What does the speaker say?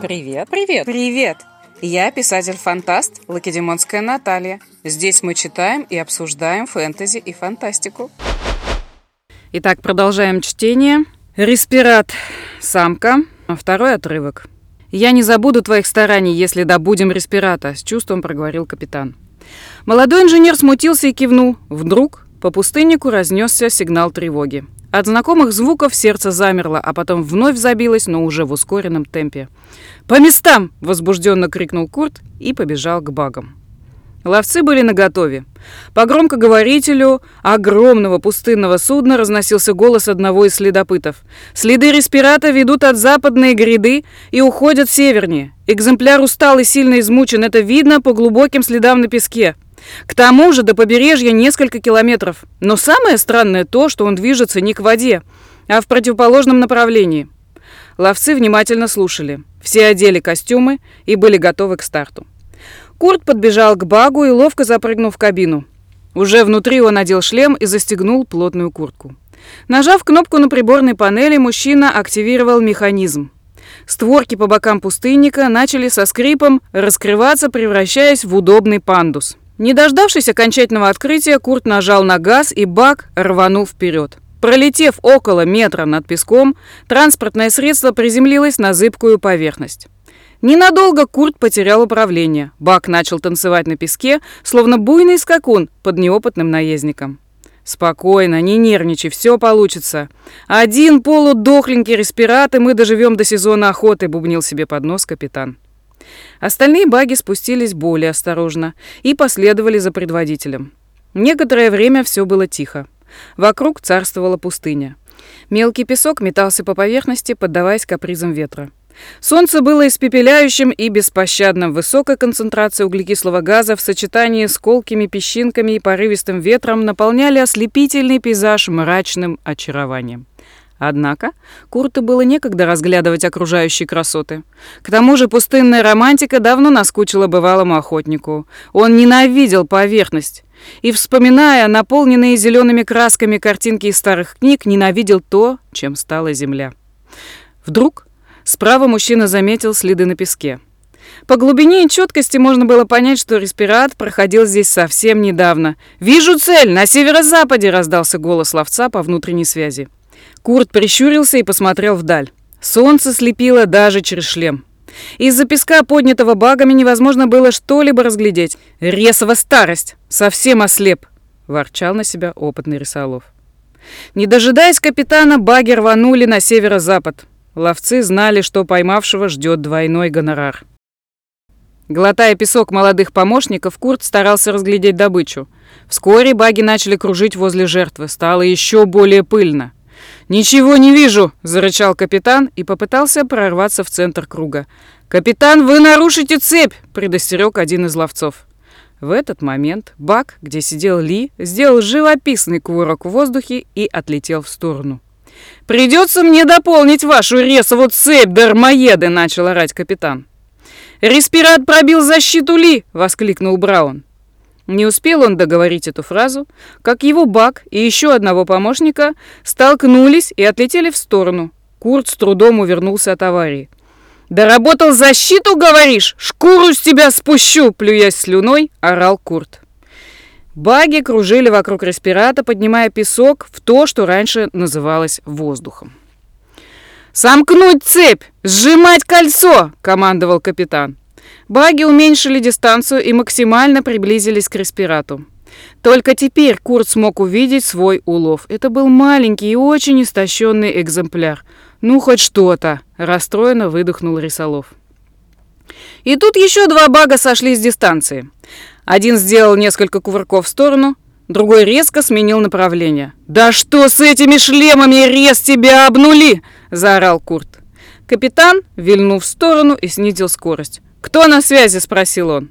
Привет, привет, привет! Я писатель-фантаст Лакедемонская Наталья. Здесь мы читаем и обсуждаем фэнтези и фантастику. Итак, продолжаем чтение. Респират. Самка. Второй отрывок. «Я не забуду твоих стараний, если добудем респирата», — с чувством проговорил капитан. Молодой инженер смутился и кивнул. Вдруг по пустыннику разнесся сигнал тревоги. От знакомых звуков сердце замерло, а потом вновь забилось, но уже в ускоренном темпе. «По местам!» – возбужденно крикнул Курт и побежал к багам. Ловцы были наготове. По громкоговорителю огромного пустынного судна разносился голос одного из следопытов. «Следы респирата ведут от западной гряды и уходят севернее. Экземпляр устал и сильно измучен. Это видно по глубоким следам на песке. К тому же до побережья несколько километров. Но самое странное то, что он движется не к воде, а в противоположном направлении. Ловцы внимательно слушали. Все одели костюмы и были готовы к старту. Курт подбежал к багу и ловко запрыгнул в кабину. Уже внутри он надел шлем и застегнул плотную куртку. Нажав кнопку на приборной панели, мужчина активировал механизм. Створки по бокам пустынника начали со скрипом раскрываться, превращаясь в удобный пандус. Не дождавшись окончательного открытия, Курт нажал на газ, и бак рванул вперед. Пролетев около метра над песком, транспортное средство приземлилось на зыбкую поверхность. Ненадолго Курт потерял управление. Бак начал танцевать на песке, словно буйный скакун под неопытным наездником. «Спокойно, не нервничай, все получится. Один полудохленький респират, и мы доживем до сезона охоты», — бубнил себе под нос капитан. Остальные баги спустились более осторожно и последовали за предводителем. Некоторое время все было тихо. Вокруг царствовала пустыня. Мелкий песок метался по поверхности, поддаваясь капризам ветра. Солнце было испепеляющим и беспощадным. Высокая концентрация углекислого газа в сочетании с колкими песчинками и порывистым ветром наполняли ослепительный пейзаж мрачным очарованием. Однако Курту было некогда разглядывать окружающие красоты. К тому же пустынная романтика давно наскучила бывалому охотнику. Он ненавидел поверхность. И, вспоминая наполненные зелеными красками картинки из старых книг, ненавидел то, чем стала земля. Вдруг справа мужчина заметил следы на песке. По глубине и четкости можно было понять, что респират проходил здесь совсем недавно. «Вижу цель! На северо-западе!» — раздался голос ловца по внутренней связи. Курт прищурился и посмотрел вдаль. Солнце слепило даже через шлем. Из-за песка, поднятого багами, невозможно было что-либо разглядеть. «Ресова старость! Совсем ослеп!» – ворчал на себя опытный рисолов. Не дожидаясь капитана, баги рванули на северо-запад. Ловцы знали, что поймавшего ждет двойной гонорар. Глотая песок молодых помощников, Курт старался разглядеть добычу. Вскоре баги начали кружить возле жертвы. Стало еще более пыльно. «Ничего не вижу!» – зарычал капитан и попытался прорваться в центр круга. «Капитан, вы нарушите цепь!» – предостерег один из ловцов. В этот момент бак, где сидел Ли, сделал живописный кувырок в воздухе и отлетел в сторону. «Придется мне дополнить вашу ресову цепь, дармоеды!» – начал орать капитан. «Респират пробил защиту Ли!» – воскликнул Браун. Не успел он договорить эту фразу, как его бак и еще одного помощника столкнулись и отлетели в сторону. Курт с трудом увернулся от аварии. «Доработал защиту, говоришь? Шкуру с тебя спущу!» Плюясь слюной, орал Курт. Баги кружили вокруг респирата, поднимая песок в то, что раньше называлось воздухом. «Сомкнуть цепь! Сжимать кольцо!» – командовал капитан. Баги уменьшили дистанцию и максимально приблизились к респирату. Только теперь Курт смог увидеть свой улов. Это был маленький и очень истощенный экземпляр. «Ну, хоть что-то!» – расстроенно выдохнул Рисолов. И тут еще два бага сошли с дистанции. Один сделал несколько кувырков в сторону, другой резко сменил направление. «Да что с этими шлемами, рез тебя обнули!» – заорал Курт. Капитан вильнул в сторону и снизил скорость. «Кто на связи?» – спросил он.